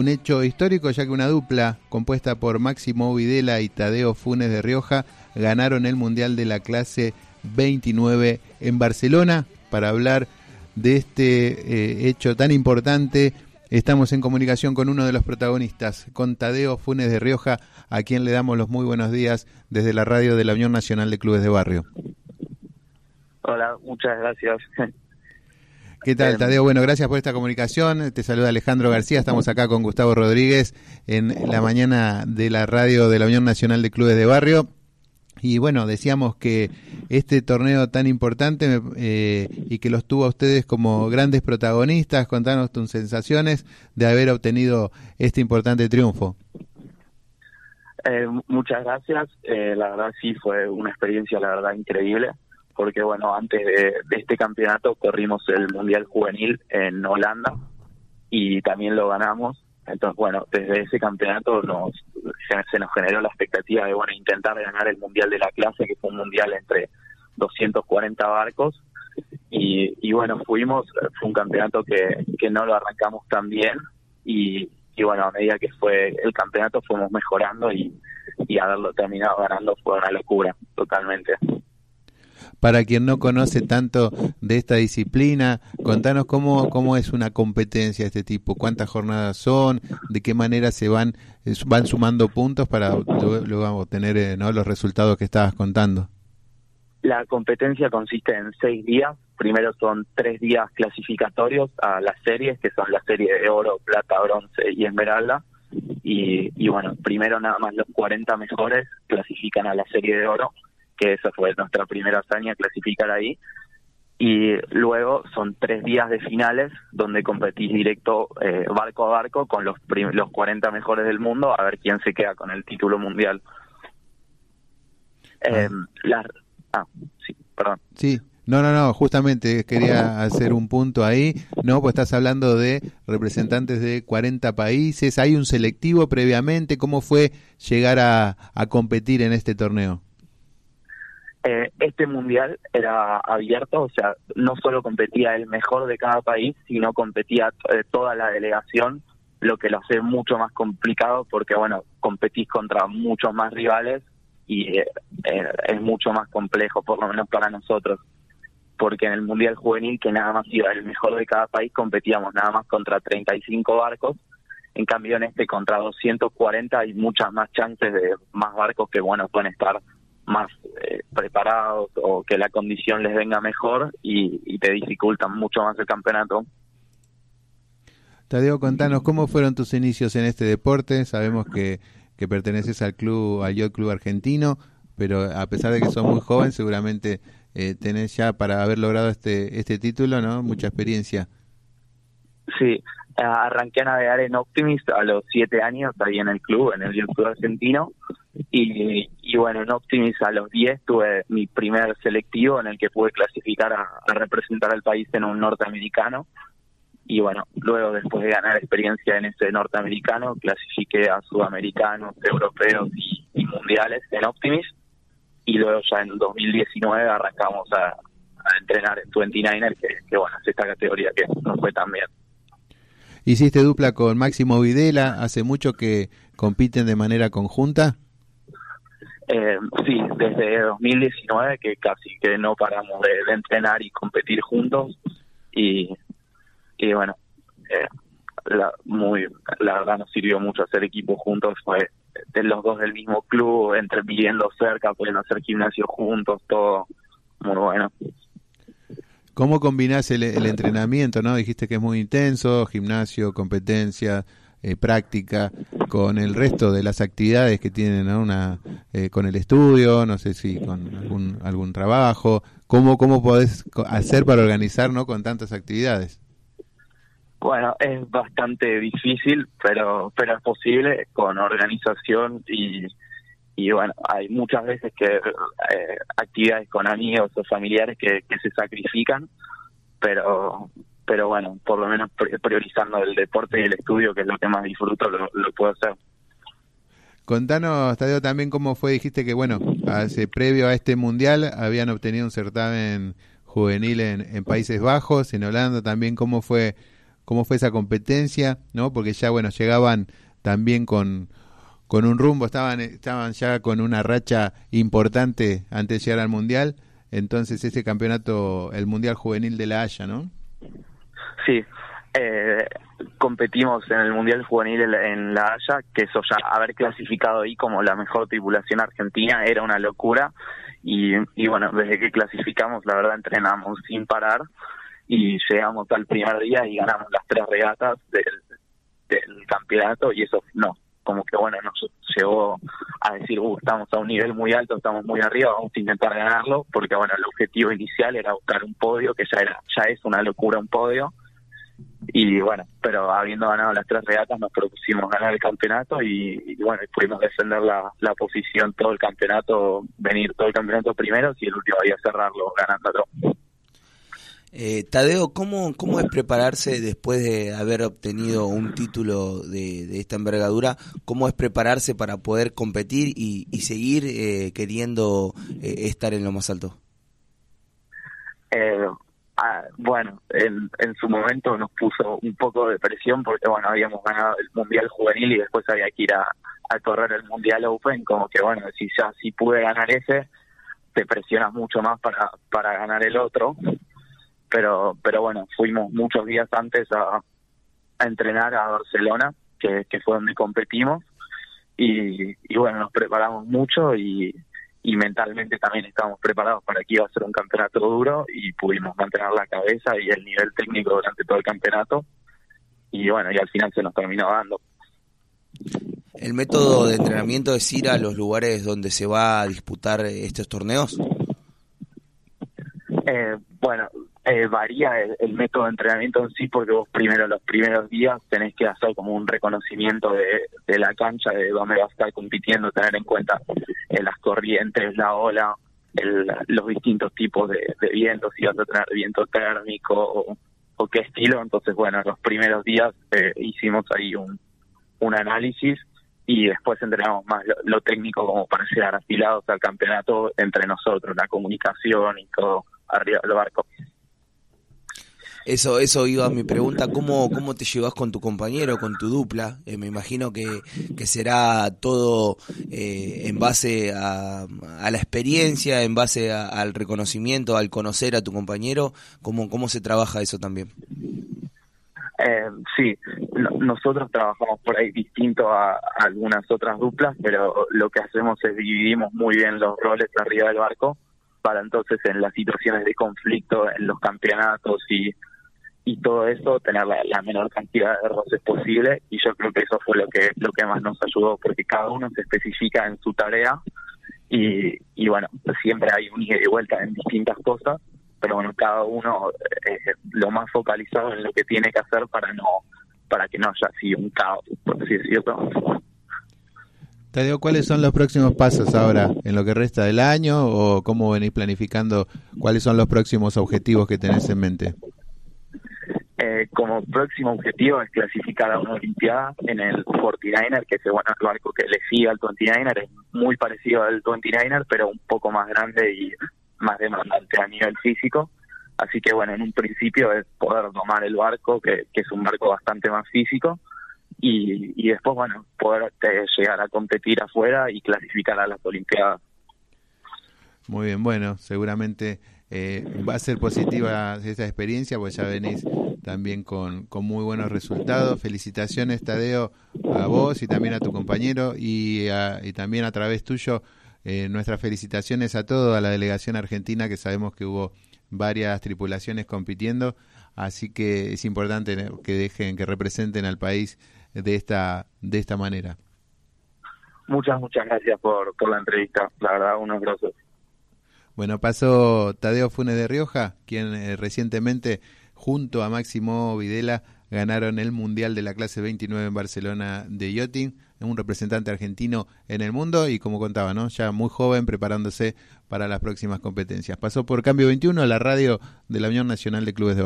un hecho histórico ya que una dupla compuesta por Máximo Videla y Tadeo Funes de Rioja ganaron el Mundial de la clase 29 en Barcelona para hablar de este eh, hecho tan importante. Estamos en comunicación con uno de los protagonistas, con Tadeo Funes de Rioja, a quien le damos los muy buenos días desde la radio de la Unión Nacional de Clubes de Barrio. Hola, muchas gracias. ¿Qué tal, Tadeo? Bueno, gracias por esta comunicación. Te saluda Alejandro García. Estamos acá con Gustavo Rodríguez en la mañana de la radio de la Unión Nacional de Clubes de Barrio. Y bueno, decíamos que este torneo tan importante eh, y que los tuvo a ustedes como grandes protagonistas, contanos tus sensaciones de haber obtenido este importante triunfo. Eh, muchas gracias. Eh, la verdad sí fue una experiencia, la verdad, increíble, porque bueno, antes de, este campeonato corrimos el Mundial Juvenil en Holanda y también lo ganamos. Entonces, bueno, desde ese campeonato nos se, nos generó la expectativa de bueno intentar ganar el mundial de la clase, que fue un mundial entre 240 barcos. Y, y bueno, fuimos, fue un campeonato que, que no lo arrancamos tan bien y, bueno, a medida que fue el campeonato fuimos mejorando y, y haberlo terminado ganando fue una locura, totalmente. Para quien no conoce tanto de esta disciplina, contanos cómo, cómo es una competencia de este tipo, cuántas jornadas son, de qué manera se van, eh, van sumando puntos para luego obtener eh, ¿no? los resultados que estabas contando. La competencia consiste en seis días. Primero son tres días clasificatorios a las series, que son la serie de oro, plata, bronce y esmeralda. Y, bueno, primero nada más los 40 mejores clasifican a la serie de oro que esa fue nuestra primera hazaña, clasificar ahí. Y luego son tres días de finales donde competís directo eh, barco a barco con los, los 40 mejores del mundo a ver quién se queda con el título mundial. Ah. Eh, ah, sí, perdón. Sí, no, no, no, justamente quería hacer un punto ahí, ¿no? Pues estás hablando de representantes de 40 países, ¿hay un selectivo previamente? ¿Cómo fue llegar a competir en este torneo? Eh, este mundial era abierto, o sea, no solo competía el mejor de cada país, sino competía eh, toda la delegación, lo que lo hace mucho más complicado porque, bueno, competís contra muchos más rivales y eh, es mucho más complejo, por lo menos para nosotros, porque en el mundial juvenil, que nada más iba el mejor de cada país, competíamos nada más contra 35 barcos. En cambio, en este contra 240 hay muchas más chances de más barcos que, bueno, pueden estar más eh, preparados o que la condición les venga mejor y, te dificultan mucho más el campeonato. Tadeo, contanos cómo fueron tus inicios en este deporte. Sabemos que, que perteneces al club, al Yacht Club Argentino, pero a pesar de que sos muy joven, seguramente eh, tenés ya para haber logrado este este título, ¿no? Mucha experiencia. Sí, arranqué a navegar en Optimist a los siete años ahí en el club, en el Club Argentino y, y bueno, en Optimis a los 10 tuve mi primer selectivo en el que pude clasificar a, representar al país en un norteamericano. Y bueno, luego después de ganar experiencia en ese norteamericano, clasifiqué a sudamericanos, europeos y, mundiales en Optimis. Y luego ya en 2019 arrancamos a, entrenar en 29er, que, que bueno, es esta categoría que no fue tan bien. ¿Hiciste dupla con Máximo Videla? ¿Hace mucho que compiten de manera conjunta? Eh, sí, desde 2019 que casi que no paramos de, entrenar y competir juntos y, y bueno, eh, la, muy, la verdad nos sirvió mucho hacer equipo juntos, fue de los dos del mismo club, entre viviendo cerca, pueden hacer gimnasio juntos, todo muy bueno. ¿Cómo combinás el, el entrenamiento? no Dijiste que es muy intenso, gimnasio, competencia, eh, práctica con el resto de las actividades que tienen una eh, con el estudio no sé si con algún algún trabajo. Cómo cómo podés hacer para organizar no con tantas actividades bueno es bastante difícil pero pero es posible con organización y y bueno hay muchas veces que eh, actividades con amigos o familiares que, se sacrifican pero pero bueno, por lo menos priorizando el deporte y el estudio, que es lo que más disfruto, lo, puedo hacer. Contanos, Tadeo, también cómo fue, dijiste que, bueno, hace, previo a este mundial habían obtenido un certamen juvenil en, Países Bajos, en Holanda también, cómo fue cómo fue esa competencia, ¿no? Porque ya, bueno, llegaban también con, con un rumbo, estaban, estaban ya con una racha importante antes de llegar al Mundial. Entonces, ese campeonato, el Mundial Juvenil de La Haya, ¿no? Sí, eh, competimos en el Mundial Juvenil en La Haya, que eso ya, haber clasificado ahí como la mejor tripulación argentina era una locura. Y, y bueno, desde que clasificamos, la verdad, entrenamos sin parar y llegamos al primer día y ganamos las tres regatas del, del campeonato y eso no, como que bueno, nos llevó a decir, uh, estamos a un nivel muy alto, estamos muy arriba, vamos a intentar ganarlo, porque bueno, el objetivo inicial era buscar un podio, que ya era, ya es una locura un podio, y bueno, pero habiendo ganado las tres regatas nos propusimos ganar el campeonato y, bueno, pudimos defender la, la, posición todo el campeonato, venir todo el campeonato primero y el último día cerrarlo ganando todo. Eh, Tadeo, ¿cómo, ¿cómo es prepararse después de haber obtenido un título de, esta envergadura? ¿Cómo es prepararse para poder competir y, y seguir eh, queriendo eh, estar en lo más alto? Eh, Ah, bueno, en, en su momento nos puso un poco de presión porque, bueno, habíamos ganado el Mundial Juvenil y después había que ir a, a correr el Mundial Open, como que, bueno, si ya si pude ganar ese, te presionas mucho más para, para ganar el otro. Pero, pero bueno, fuimos muchos días antes a, a entrenar a Barcelona, que, que fue donde competimos. Y, y bueno, nos preparamos mucho y, y mentalmente también estábamos preparados para que iba a ser un campeonato duro y pudimos mantener la cabeza y el nivel técnico durante todo el campeonato y bueno, y al final se nos terminó dando. ¿El método de entrenamiento es ir a los lugares donde se va a disputar estos torneos? Eh, bueno, eh, varía el, el, método de entrenamiento en sí porque vos primero los primeros días tenés que hacer como un reconocimiento de, la cancha, de dónde vas a estar compitiendo, tener en cuenta eh, las corrientes, la ola, el, los distintos tipos de, de vientos, si vas a tener viento térmico o, qué estilo. Entonces, bueno, los primeros días eh, hicimos ahí un, un análisis y después entrenamos más lo, lo técnico como para llegar afilados al campeonato entre nosotros, la comunicación y todo arriba del barco. Eso, eso iba a mi pregunta, ¿cómo, cómo te llevas con tu compañero, con tu dupla? Eh, me imagino que, que será todo eh, en base a, a, la experiencia, en base a, al reconocimiento, al conocer a tu compañero. ¿Cómo, cómo se trabaja eso también? Eh, sí, no, nosotros trabajamos por ahí distinto a, a, algunas otras duplas, pero lo que hacemos es dividimos muy bien los roles arriba del barco para entonces en las situaciones de conflicto, en los campeonatos y y todo eso tener la, menor cantidad de roces posible y yo creo que eso fue lo que lo que más nos ayudó porque cada uno se especifica en su tarea y, y bueno siempre hay un ida y vuelta en distintas cosas pero bueno cada uno eh, lo más focalizado en lo que tiene que hacer para no para que no haya así un caos por así decirlo Tadeo, ¿cuáles son los próximos pasos ahora en lo que resta del año o cómo venís planificando cuáles son los próximos objetivos que tenés en mente? Eh, como próximo objetivo es clasificar a una Olimpiada en el 49er, que es el, bueno, barco que le sigue al 29er, es muy parecido al 29er, pero un poco más grande y más demandante a nivel físico. Así que bueno, en un principio es poder domar el barco, que, es un barco bastante más físico, y, y después, bueno, poder eh, llegar a competir afuera y clasificar a las Olimpiadas. Muy bien, bueno, seguramente eh, va a ser positiva esta experiencia, pues ya venís también con, con, muy buenos resultados. Felicitaciones, Tadeo, a vos y también a tu compañero y, a, también a través tuyo eh, nuestras felicitaciones a todos, a la delegación argentina, que sabemos que hubo varias tripulaciones compitiendo, así que es importante que dejen, que representen al país de esta, de esta manera. Muchas, muchas gracias por, por la entrevista, la verdad, unos grosos. Bueno, pasó Tadeo Funes de Rioja, quien eh, recientemente junto a Máximo Videla ganaron el Mundial de la clase 29 en Barcelona de yachting, un representante argentino en el mundo y como contaba, ¿no? ya muy joven preparándose para las próximas competencias. Pasó por Cambio 21, la radio de la Unión Nacional de Clubes de